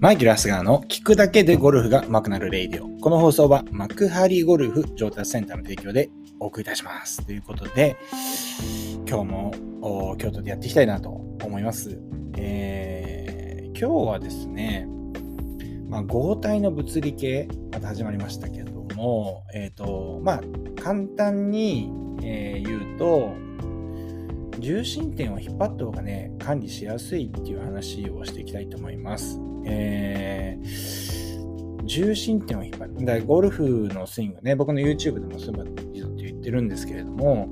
マイケル・アスガーの聞くだけでゴルフが上手くなるレイディオ。この放送は幕張ゴルフ上達センターの提供でお送りいたします。ということで、今日も京都でやっていきたいなと思います。えー、今日はですね、まあ、剛体の物理系、また始まりましたけども、えっ、ー、と、まあ、簡単に、えー、言うと、重心点を引っ張った方がね、管理しやすいっていう話をしていきたいと思います。えー、重心点を引っ張る。だゴルフのスイングね、僕の YouTube でもそういうこと言ってるんですけれども、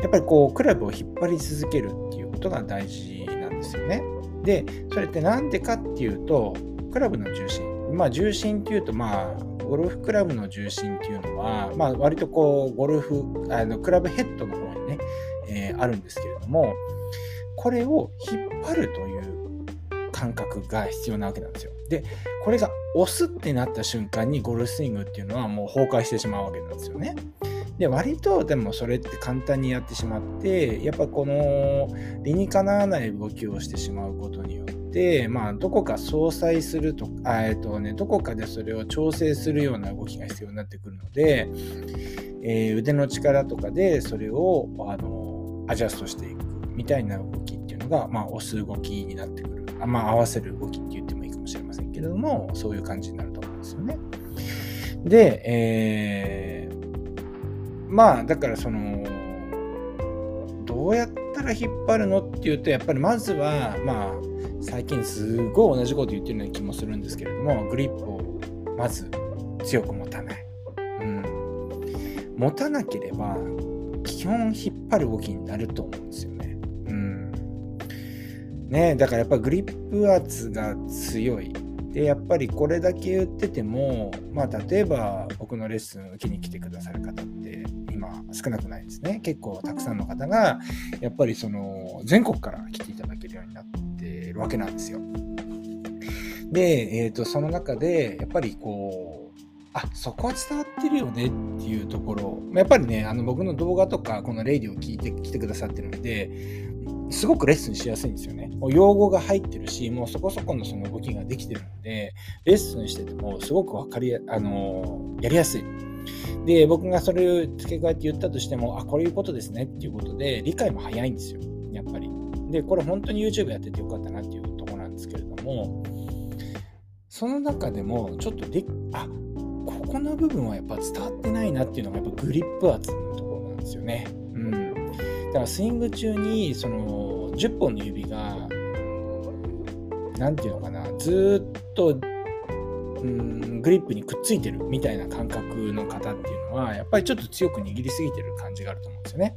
やっぱりこう、クラブを引っ張り続けるっていうことが大事なんですよね。で、それってなんでかっていうと、クラブの重心。まあ、重心っていうと、まあ、ゴルフクラブの重心っていうのは、まあ、割とこう、ゴルフ、あのクラブヘッドの方、あるんですけれども、これを引っ張るという感覚が必要なわけなんですよ。で、これが押すってなった瞬間にゴルフスイングっていうのはもう崩壊してしまうわけなんですよね。で、割とでもそれって簡単にやってしまって、やっぱこの理にかなわない動きをしてしまうことによって、まあ、どこか相殺するとか、えっとね、どこかでそれを調整するような動きが必要になってくるので、えー、腕の力とかでそれをあのアジャストしていくみたいな動きっていうのが、まあ、押す動きになってくる。あまあ、合わせる動きって言ってもいいかもしれませんけれども、そういう感じになると思うんですよね。で、えー、まあ、だからその、どうやったら引っ張るのっていうと、やっぱりまずは、まあ、最近すごい同じこと言ってるような気もするんですけれども、グリップをまず強く持たない。うん。持たなければ、基本引っ張る動きになると思うんですよね。ねだからやっぱグリップ圧が強い。で、やっぱりこれだけ言ってても、まあ例えば僕のレッスンを受けに来てくださる方って今少なくないですね。結構たくさんの方がやっぱりその全国から来ていただけるようになってるわけなんですよ。で、えー、とその中でやっぱりこうあそこは伝わってるよねっていうところやっぱりねあの僕の動画とかこのレイディを聞いてきてくださってるのですごくレッスンしやすいんですよね。もう用語が入ってるし、もうそこそこのその動きができてるので、レッスンしててもすごく分かりや、あのやりやすい。で、僕がそれを付け加えて言ったとしても、あ、こういうことですねっていうことで、理解も早いんですよ。やっぱり。で、これ本当に YouTube やっててよかったなっていうところなんですけれども、その中でもちょっとで、あ、この部分はやっぱ伝わってないなっていうのがやっぱグリップ圧のところなんですよね。うん。だからスイング中にその10本の指が何て言うのかなずっとうんグリップにくっついてるみたいな感覚の方っていうのはやっぱりちょっと強く握りすぎてる感じがあると思うんですよね。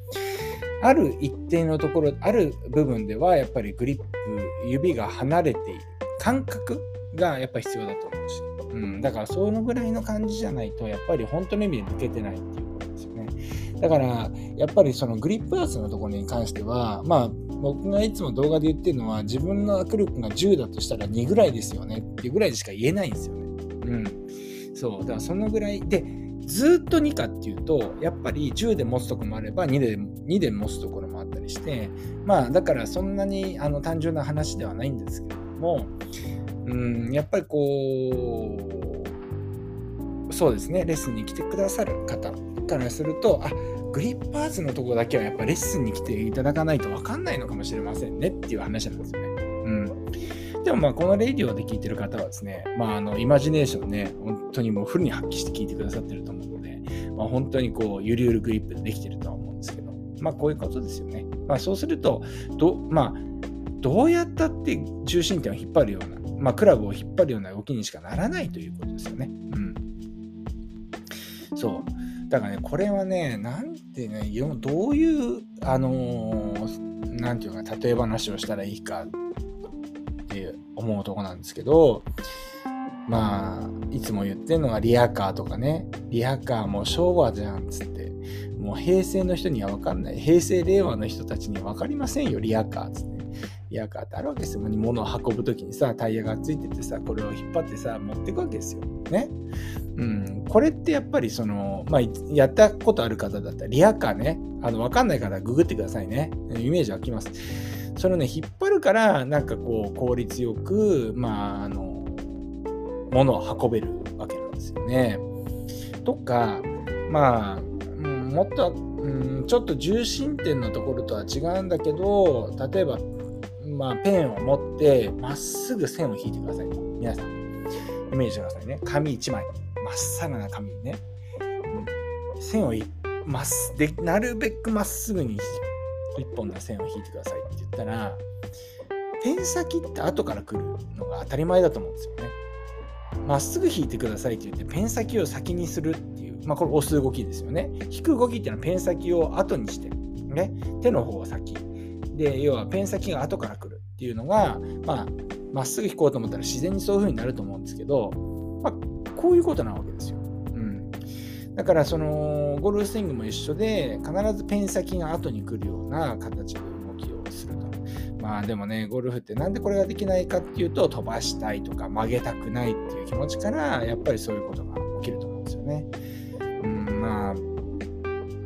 ある一定のところある部分ではやっぱりグリップ指が離れている感覚がやっぱり必要だと思うし、うん、だからそのぐらいの感じじゃないとやっぱり本当の意味で抜けてないっていうだから、やっぱりそのグリップ圧のところに関しては、まあ、僕がいつも動画で言ってるのは、自分の握力が10だとしたら2ぐらいですよねっていうぐらいでしか言えないんですよね。うん。そう。だからそのぐらいで、ずっと2かっていうと、やっぱり10で持つところもあれば2で、2で持つところもあったりして、まあ、だからそんなにあの単純な話ではないんですけれども、うん、やっぱりこう、そうですね、レッスンに来てくださる方からすると、あグリッパーツのとこだけはやっぱレッスンに来ていただかないと分かんないのかもしれませんねっていう話なんですよね。うん。でもまあこのレディオで聞いてる方はですね、まああのイマジネーションね、本当にもうフルに発揮して聞いてくださってると思うので、まあ本当にこうゆるゆるグリップでできてるとは思うんですけど、まあこういうことですよね。まあそうすると、どまあどうやったって重心点を引っ張るような、まあクラブを引っ張るような動きにしかならないということですよね。うん。そう。だからね、これはね、なんてね、どういう、あのー、なんていうか、例え話をしたらいいかって思うとこなんですけど、まあ、いつも言ってるのがリアカーとかね、リアカーも昭和じゃんっつって、もう平成の人には分かんない、平成令和の人たちには分かりませんよ、リアカーっつって。リアカーってあるわけですよ。物を運ぶ時にさ、タイヤがついててさ、これを引っ張ってさ、持ってくわけですよ。ね。うん。これってやっぱりその、まあ、やったことある方だったら、リアカーね、あの、わかんない方はググってくださいね。イメージ湧きます。それをね、引っ張るから、なんかこう、効率よく、まあ、あの、ものを運べるわけなんですよね。とかまあ、もっと、うん、ちょっと重心点のところとは違うんだけど例えば、まあ、ペンを持ってまっすぐ線を引いてください皆さんイメージしてくださいね紙1枚まっさらな紙にね、線をまっでなるべくまっすぐに1本の線を引いてくださいって言ったらペン先って後から来るのが当たり前だと思うんですよね。まっすぐ引いてくださいって言ってペン先を先にするっていう、まあ、これ押す動きですよね。引く動きっていうのはペン先を後にして、ね、手の方が先。で、要はペン先が後から来るっていうのが、まあ、まっすぐ引こうと思ったら自然にそういう風になると思うんですけど、まあ、こういうことなわけですよ。うん。だから、その、ゴルフスイングも一緒で、必ずペン先が後に来るような形で動きをすると。まあでもね、ゴルフってなんでこれができないかっていうと、飛ばしたいとか曲げたくないっていう気持ちから、やっぱりそういうことが起きると思うんですよね。うん、まあ、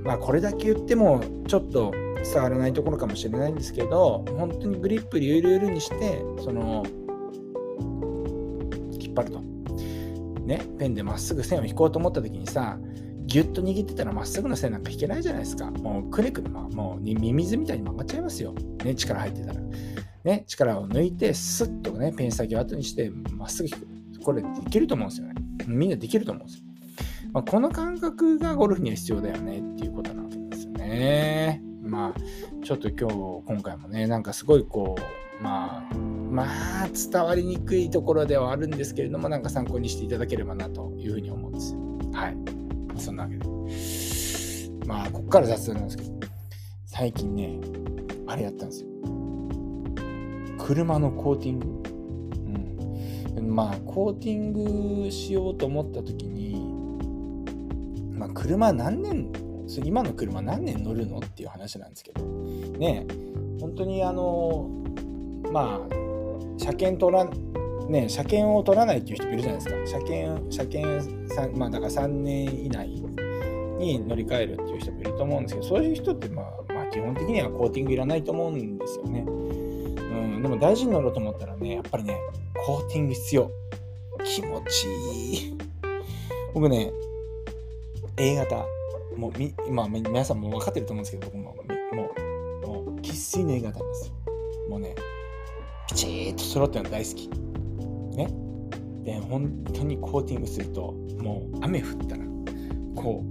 まあこれだけ言っても、ちょっと伝わらないところかもしれないんですけど、本当にグリップゆるゆるにして、その、引っ張ると。ね、ペンでまっすぐ線を引こうと思った時にさ、ギュッと握ってたらまっすぐの線なんか引けないじゃないですか。もうくねくね、ま、もうミミズみたいに曲がっちゃいますよ。ね、力入ってたら。ね、力を抜いて、スッとね、ペン先を後にして、まっすぐ引く。これできると思うんですよね。みんなできると思うんですよ。まあ、この感覚がゴルフには必要だよねっていうことなわけですよね。まあ、ちょっと今日、今回もね、なんかすごいこう、まあ、まあ、伝わりにくいところではあるんですけれども、なんか参考にしていただければなというふうに思うんですよ。はい。そんなわけで。まあ、こっから雑談なんですけど、最近ね、あれやったんですよ。車のコーティング。うん。まあ、コーティングしようと思った時に、まあ、車何年、今の車何年乗るのっていう話なんですけど、ね、本当にあの、まあ、車検取らね、車検を取らないっていう人もいるじゃないですか。車検、車検まあだから3年以内に乗り換えるっていう人もいると思うんですけど、そういう人ってまあ、まあ基本的にはコーティングいらないと思うんですよね。うん、でも大事に乗ろうと思ったらね、やっぱりね、コーティング必要。気持ちいい。僕ね、A 型、もうみ、まあ皆さんも分かってると思うんですけど、僕も、もう、もう、生粋の A 型なんですよ。もうね、ピチーッと揃ってるの大好き。ね。で、本当にコーティングすると、もう雨降ったら、こ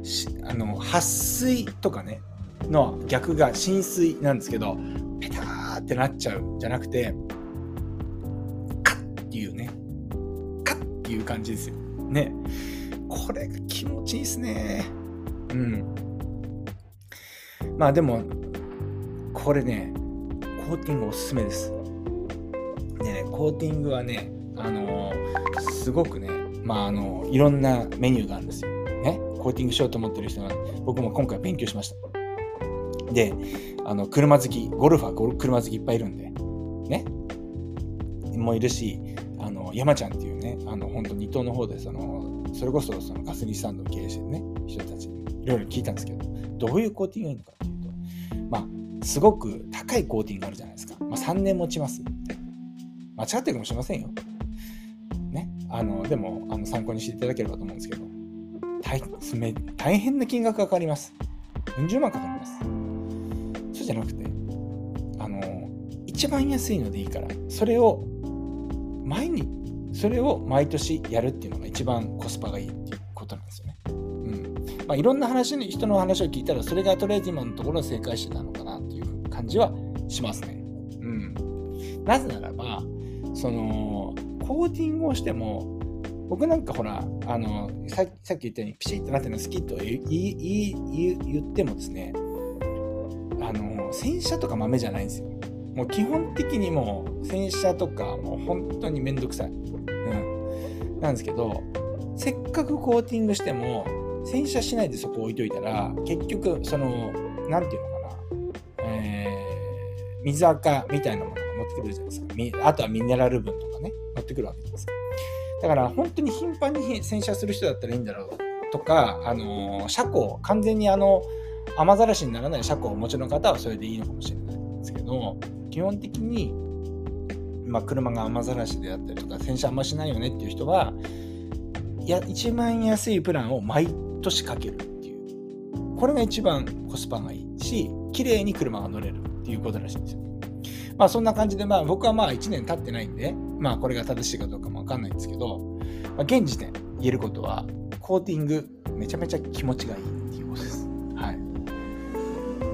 う、しあの、撥水とかね、の逆が浸水なんですけど、ペターってなっちゃうじゃなくて、カッっていうね、カッっていう感じですよ。ね。これが気持ちいいですね。うん。まあでも、これね、コーティングおすすめです。でね、コーティングはね、あのー、すごくね、まあ、あのいろんなメニューがあるんですよ。ね、コーティングしようと思ってる人は、僕も今回勉強しました。で、あの車好き、ゴルファー、車好きいっぱいいるんで、ね、もいるし、あの山ちゃんっていうね、あの本当、二等の方でその、それこそそのガソリンスタンドを経営してるね、人たちにいろいろ聞いたんですけど、どういうコーティングがいいのかっていうと、まあ、すごく高いコーティングがあるじゃないですか。まあ、3年持ちます。間違ってるかもしれませんよ。ね。あの、でも、あの参考にしていただければと思うんですけど、大大変な金額かかります。うん十万かかります。そうじゃなくて、あの、一番安いのでいいから、それを、毎日、それを毎年やるっていうのが一番コスパがいいっていうことなんですよね。うん。まあ、いろんな話に、人の話を聞いたら、それがとりあえず今のところ正解してたのかなっていう感じはしますね。うん。なぜならば、そのコーティングをしても僕なんかほらあのさっき言ったようにピシッとなってるの好きと言ってもですねあの洗車とか豆じゃないんですよもう基本的にもう洗車とかもう本当にめんどくさい、うん、なんですけどせっかくコーティングしても洗車しないでそこ置いといたら結局その何て言うのかな、えー、水垢みたいなもの乗ってくるじゃないですか。あとはミネラル分とかね、乗ってくるわけじゃないですか。だから本当に頻繁に洗車する人だったらいいんだろうとか、あの車庫、完全にあの雨ざらしにならない車庫をお持ちの方はそれでいいのかもしれないんですけど、基本的にまあ、車が雨ざらしであったりとか洗車あんましないよねっていう人はいや一番安いプランを毎年かけるっていうこれが一番コスパがいいし綺麗に車が乗れるっていうことらしいんですよまあそんな感じでまあ僕はまあ1年経ってないんでまあこれが正しいかどうかもわかんないんですけど、まあ、現時点言えることはコーティングめちゃめちゃ気持ちがいいっていうことです。はい。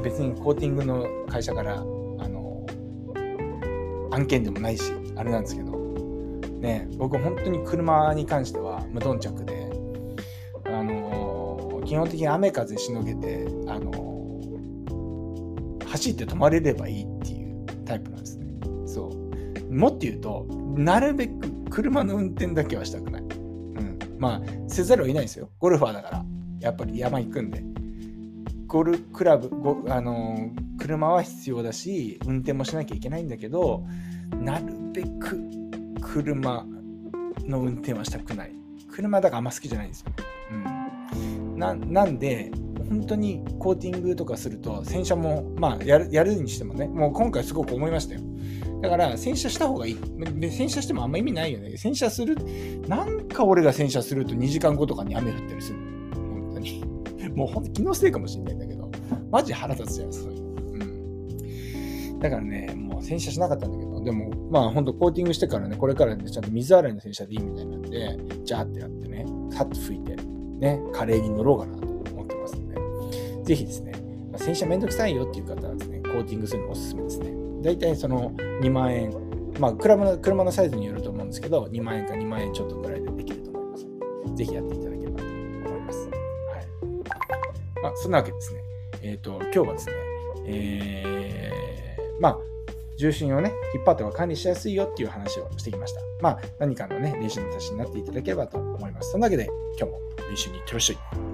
別にコーティングの会社から案件でもないし、あれなんですけど、ね、僕本当に車に関しては無頓着で、あの基本的に雨風しのげて、あの走って止まれればいいっていうタイプなんですね。そう。もっと言うと、なるべく車の運転だけはしたくない。うん。まあ、せざるを得ないですよ。ゴルファーだから。やっぱり山行くんで。ゴルクラブ、あの車は必要だし、運転もしなきゃいけないんだけど、なるべく車の運転はしたくない。車だからあんま好きじゃないんですよ。うん、なんで、本当にコーティングとかすると、洗車も、まあやる、やるにしてもね、もう今回すごく思いましたよ。だから、洗車した方がいい。洗車してもあんま意味ないよね。洗車する、なんか俺が洗車すると2時間後とかに雨降ったりする。本当に。もう本当気のせいかもしれないんだけど、マジ腹立つじゃん、そういう。だからね、もう洗車しなかったんだけど、でも、まあ本当コーティングしてからね、これからね、ちゃんと水洗いの洗車でいいみたいなんで、ジャーってやってね、さっと拭いて、ね、カレーに乗ろうかなと思ってますんで、ぜひですね、まあ、洗車めんどくさいよっていう方はですね、コーティングするのおすすめですね。大体その2万円、まあ車の車のサイズによると思うんですけど、2万円か2万円ちょっとくらいでできると思います。ぜひやっていただければと思います。はい。まあ、そんなわけですね。えっ、ー、と、今日はですね、えー、まあ、重心をね、引っ張っては管理しやすいよっていう話をしてきました。まあ、何かのね、練習の足しになっていただければと思います。そんなわけで、今日も練習に行ってらっしゃい。